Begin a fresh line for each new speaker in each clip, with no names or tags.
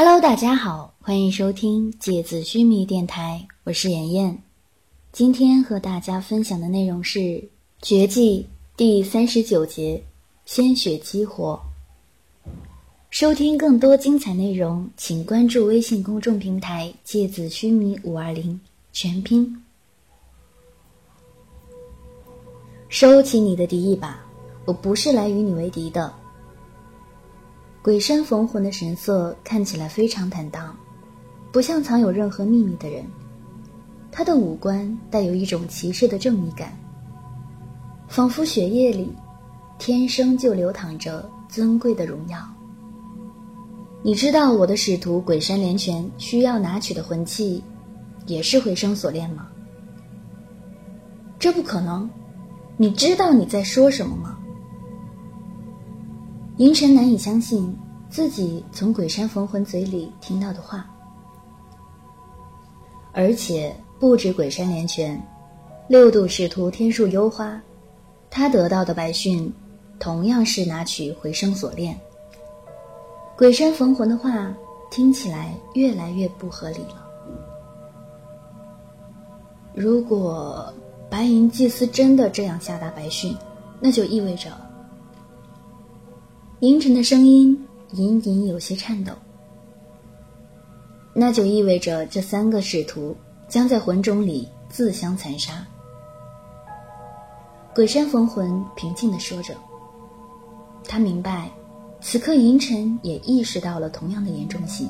Hello，大家好，欢迎收听芥子须弥电台，我是妍妍。今天和大家分享的内容是《绝技》第三十九节“鲜血激活”。收听更多精彩内容，请关注微信公众平台“芥子须弥五二零”全拼。收起你的敌意吧，我不是来与你为敌的。鬼山逢魂的神色看起来非常坦荡，不像藏有任何秘密的人。他的五官带有一种骑士的正义感，仿佛血液里天生就流淌着尊贵的荣耀。你知道我的使徒鬼山连泉需要拿取的魂器，也是回声锁链吗？这不可能！你知道你在说什么吗？银尘难以相信自己从鬼山逢魂嘴里听到的话，而且不止鬼山连拳，六度使徒天树幽花，他得到的白讯同样是拿取回声锁链。鬼山逢魂的话听起来越来越不合理了。如果白银祭司真的这样下达白讯，那就意味着……银尘的声音隐隐有些颤抖。那就意味着这三个使徒将在魂种里自相残杀。鬼山逢魂平静地说着，他明白，此刻银尘也意识到了同样的严重性。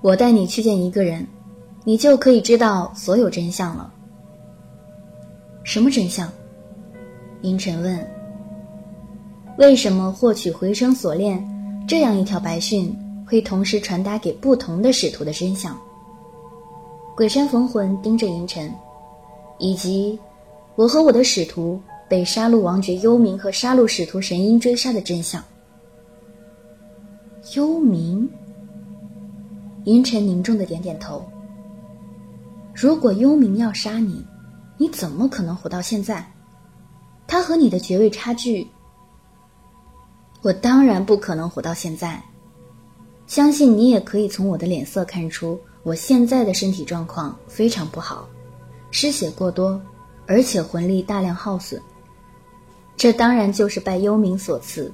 我带你去见一个人，你就可以知道所有真相了。什么真相？银尘问。为什么获取回声锁链这样一条白讯会同时传达给不同的使徒的真相？鬼山逢魂盯着银尘，以及我和我的使徒被杀戮王爵幽冥和杀戮使徒神鹰追杀的真相。幽冥，银尘凝重的点点头。如果幽冥要杀你，你怎么可能活到现在？他和你的爵位差距。我当然不可能活到现在，相信你也可以从我的脸色看出，我现在的身体状况非常不好，失血过多，而且魂力大量耗损。这当然就是拜幽冥所赐。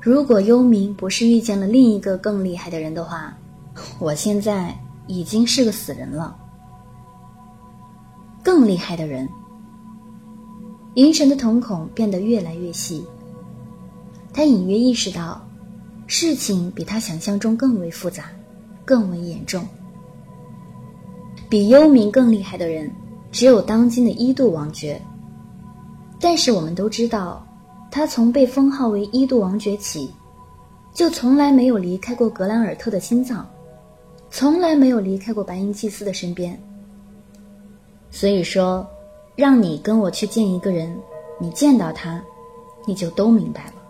如果幽冥不是遇见了另一个更厉害的人的话，我现在已经是个死人了。更厉害的人，银神的瞳孔变得越来越细。他隐约意识到，事情比他想象中更为复杂，更为严重。比幽冥更厉害的人，只有当今的一度王爵。但是我们都知道，他从被封号为一度王爵起，就从来没有离开过格兰尔特的心脏，从来没有离开过白银祭司的身边。所以说，让你跟我去见一个人，你见到他，你就都明白了。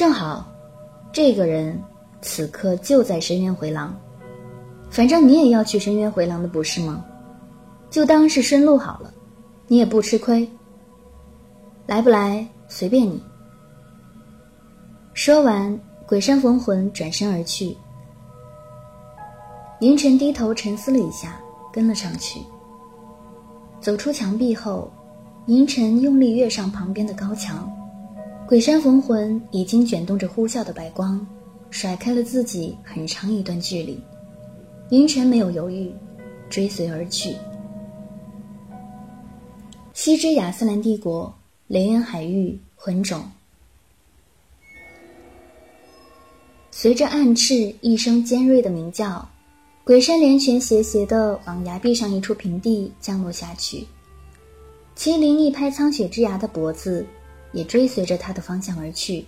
正好，这个人此刻就在深渊回廊。反正你也要去深渊回廊的，不是吗？就当是顺路好了，你也不吃亏。来不来随便你。说完，鬼山逢魂转身而去。凌晨低头沉思了一下，跟了上去。走出墙壁后，银尘用力跃上旁边的高墙。鬼山逢魂已经卷动着呼啸的白光，甩开了自己很长一段距离。银尘没有犹豫，追随而去。西之亚斯兰帝国雷恩海域魂种，随着暗翅一声尖锐的鸣叫，鬼山连拳斜斜地往崖壁上一处平地降落下去。麒麟一拍苍雪之牙的脖子。也追随着他的方向而去。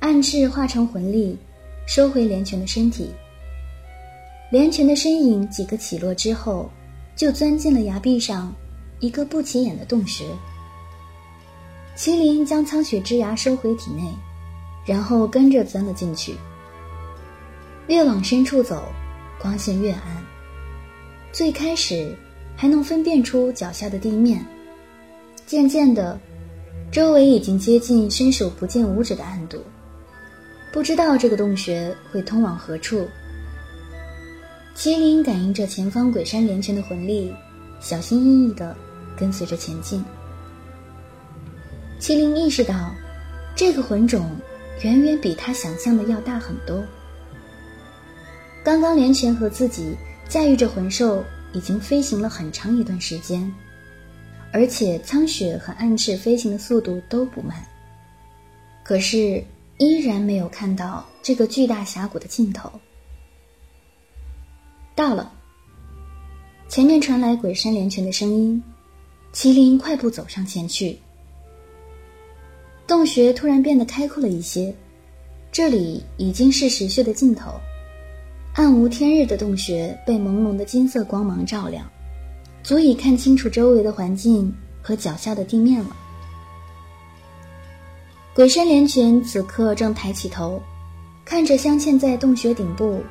暗翅化成魂力，收回连泉的身体。连泉的身影几个起落之后，就钻进了崖壁上一个不起眼的洞穴。麒麟将苍雪之牙收回体内，然后跟着钻了进去。越往深处走，光线越暗。最开始还能分辨出脚下的地面，渐渐的。周围已经接近伸手不见五指的暗度，不知道这个洞穴会通往何处。麒麟感应着前方鬼山连泉的魂力，小心翼翼地跟随着前进。麒麟意识到，这个魂种远远比他想象的要大很多。刚刚连泉和自己驾驭着魂兽，已经飞行了很长一段时间，而且苍雪和暗翅飞行的速度都不慢。可是依然没有看到这个巨大峡谷的尽头。到了，前面传来鬼山连泉的声音，麒麟快步走上前去。洞穴突然变得开阔了一些，这里已经是石穴的尽头，暗无天日的洞穴被朦胧的金色光芒照亮，足以看清楚周围的环境和脚下的地面了。鬼山连泉此刻正抬起头，看着镶嵌在洞穴顶部、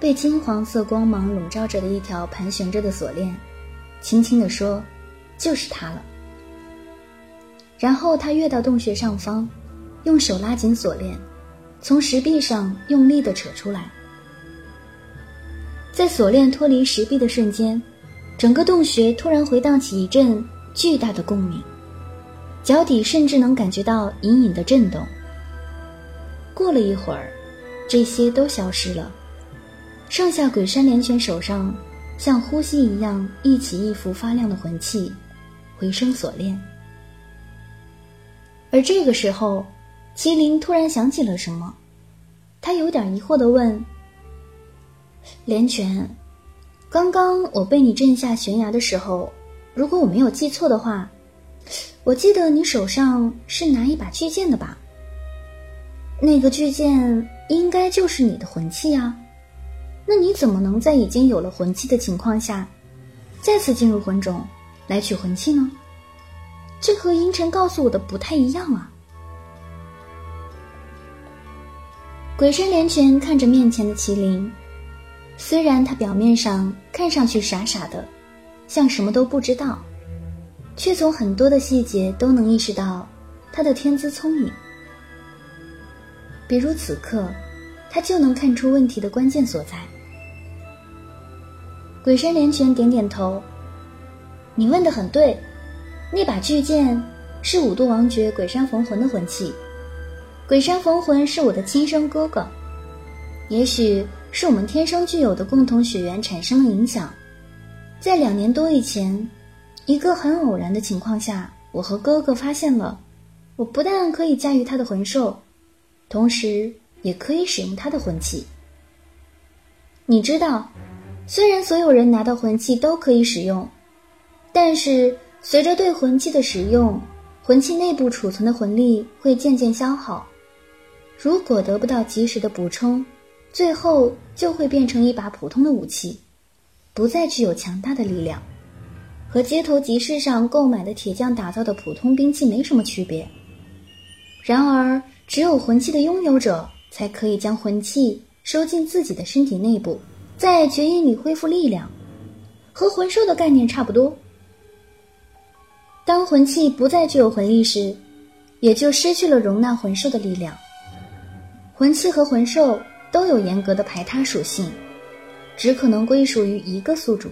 被金黄色光芒笼罩着的一条盘旋着的锁链，轻轻地说：“就是它了。”然后他跃到洞穴上方，用手拉紧锁链，从石壁上用力地扯出来。在锁链脱离石壁的瞬间，整个洞穴突然回荡起一阵巨大的共鸣，脚底甚至能感觉到隐隐的震动。过了一会儿，这些都消失了，剩下鬼山连泉手上像呼吸一样一起一伏发亮的魂器，回声锁链。而这个时候，麒麟突然想起了什么，他有点疑惑的问：“连泉，刚刚我被你震下悬崖的时候，如果我没有记错的话，我记得你手上是拿一把巨剑的吧？那个巨剑应该就是你的魂器啊，那你怎么能在已经有了魂器的情况下，再次进入魂种来取魂器呢？”这和银尘告诉我的不太一样啊！鬼神连泉看着面前的麒麟，虽然他表面上看上去傻傻的，像什么都不知道，却从很多的细节都能意识到他的天资聪颖。比如此刻，他就能看出问题的关键所在。鬼山连泉点点头：“你问的很对。”那把巨剑是五度王爵鬼山逢魂的魂器，鬼山逢魂是我的亲生哥哥，也许是我们天生具有的共同血缘产生了影响，在两年多以前，一个很偶然的情况下，我和哥哥发现了，我不但可以驾驭他的魂兽，同时也可以使用他的魂器。你知道，虽然所有人拿到魂器都可以使用，但是。随着对魂器的使用，魂器内部储存的魂力会渐渐消耗。如果得不到及时的补充，最后就会变成一把普通的武器，不再具有强大的力量，和街头集市上购买的铁匠打造的普通兵器没什么区别。然而，只有魂器的拥有者才可以将魂器收进自己的身体内部，在绝印里恢复力量，和魂兽的概念差不多。当魂器不再具有魂力时，也就失去了容纳魂兽的力量。魂器和魂兽都有严格的排他属性，只可能归属于一个宿主。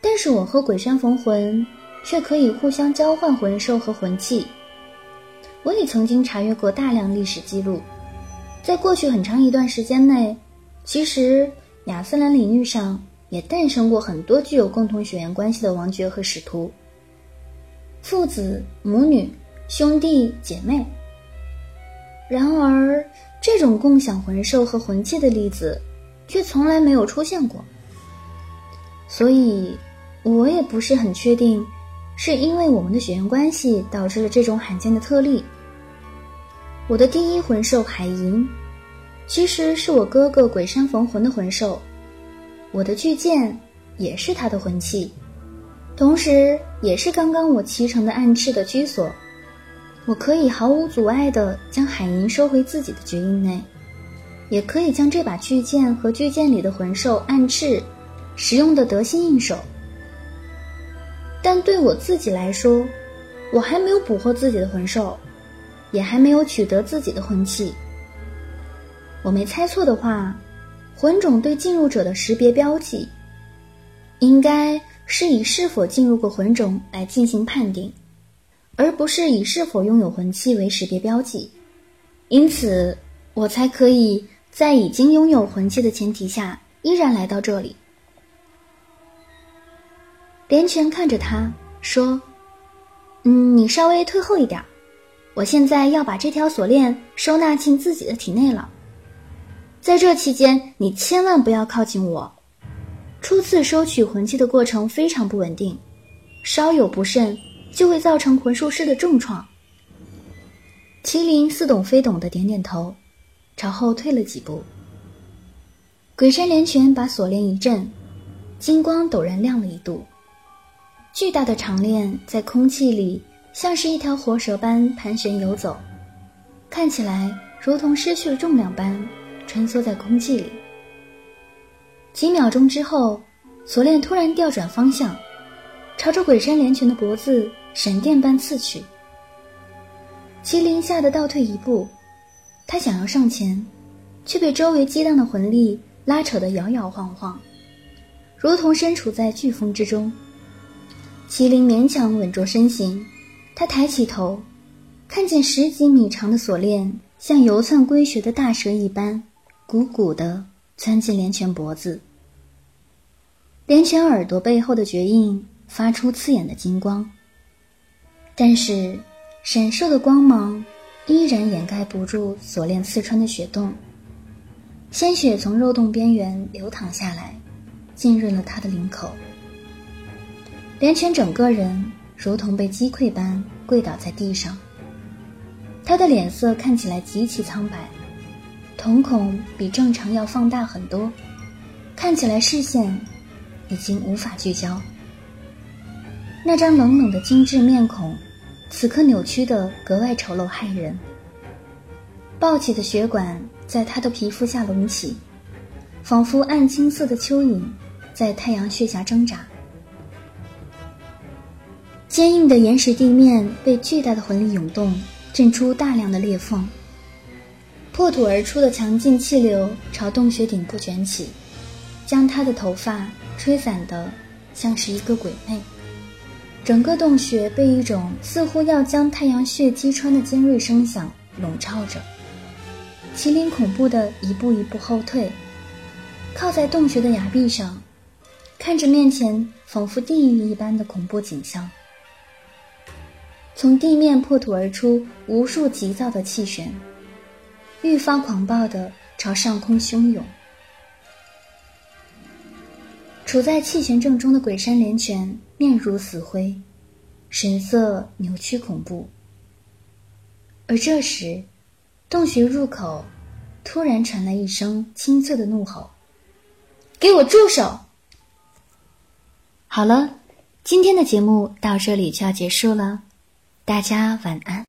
但是我和鬼山逢魂却可以互相交换魂兽和魂器。我也曾经查阅过大量历史记录，在过去很长一段时间内，其实亚斯兰领域上也诞生过很多具有共同血缘关系的王爵和使徒。父子、母女、兄弟姐妹。然而，这种共享魂兽和魂器的例子，却从来没有出现过。所以，我也不是很确定，是因为我们的血缘关系导致了这种罕见的特例。我的第一魂兽海银，其实是我哥哥鬼山逢魂的魂兽，我的巨剑也是他的魂器。同时，也是刚刚我骑乘的暗翅的居所，我可以毫无阻碍地将海银收回自己的绝印内，也可以将这把巨剑和巨剑里的魂兽暗翅使用的得心应手。但对我自己来说，我还没有捕获自己的魂兽，也还没有取得自己的魂器。我没猜错的话，魂种对进入者的识别标记，应该是以是否进入过魂种来进行判定，而不是以是否拥有魂器为识别标记。因此，我才可以在已经拥有魂器的前提下，依然来到这里。连泉看着他说：“嗯，你稍微退后一点。”我现在要把这条锁链收纳进自己的体内了。在这期间，你千万不要靠近我。初次收取魂器的过程非常不稳定，稍有不慎就会造成魂术师的重创。麒麟似懂非懂的点点头，朝后退了几步。鬼山连拳把锁链一震，金光陡然亮了一度，巨大的长链在空气里。像是一条活蛇般盘旋游走，看起来如同失去了重量般穿梭在空气里。几秒钟之后，锁链突然调转方向，朝着鬼山连拳的脖子闪电般刺去。麒麟吓得倒退一步，他想要上前，却被周围激荡的魂力拉扯得摇摇晃晃，如同身处在飓风之中。麒麟勉强稳住身形。他抬起头，看见十几米长的锁链像游窜归穴的大蛇一般，鼓鼓地钻进连泉脖子。连泉耳朵背后的绝印发出刺眼的金光，但是闪烁的光芒依然掩盖不住锁链刺穿的血洞，鲜血从肉洞边缘流淌下来，浸润了他的领口。连泉整个人。如同被击溃般跪倒在地上，他的脸色看起来极其苍白，瞳孔比正常要放大很多，看起来视线已经无法聚焦。那张冷冷的精致面孔，此刻扭曲的格外丑陋骇人。暴起的血管在他的皮肤下隆起，仿佛暗青色的蚯蚓在太阳穴下挣扎。坚硬的岩石地面被巨大的魂力涌动，震出大量的裂缝。破土而出的强劲气流朝洞穴顶部卷起，将他的头发吹散的像是一个鬼魅。整个洞穴被一种似乎要将太阳穴击穿的尖锐声响笼罩着。麒麟恐怖的一步一步后退，靠在洞穴的崖壁上，看着面前仿佛地狱一般的恐怖景象。从地面破土而出无数急躁的气旋，愈发狂暴地朝上空汹涌。处在气旋正中的鬼山连泉面如死灰，神色扭曲恐怖。而这时，洞穴入口突然传来一声清脆的怒吼：“给我住手！”好了，今天的节目到这里就要结束了。大家晚安。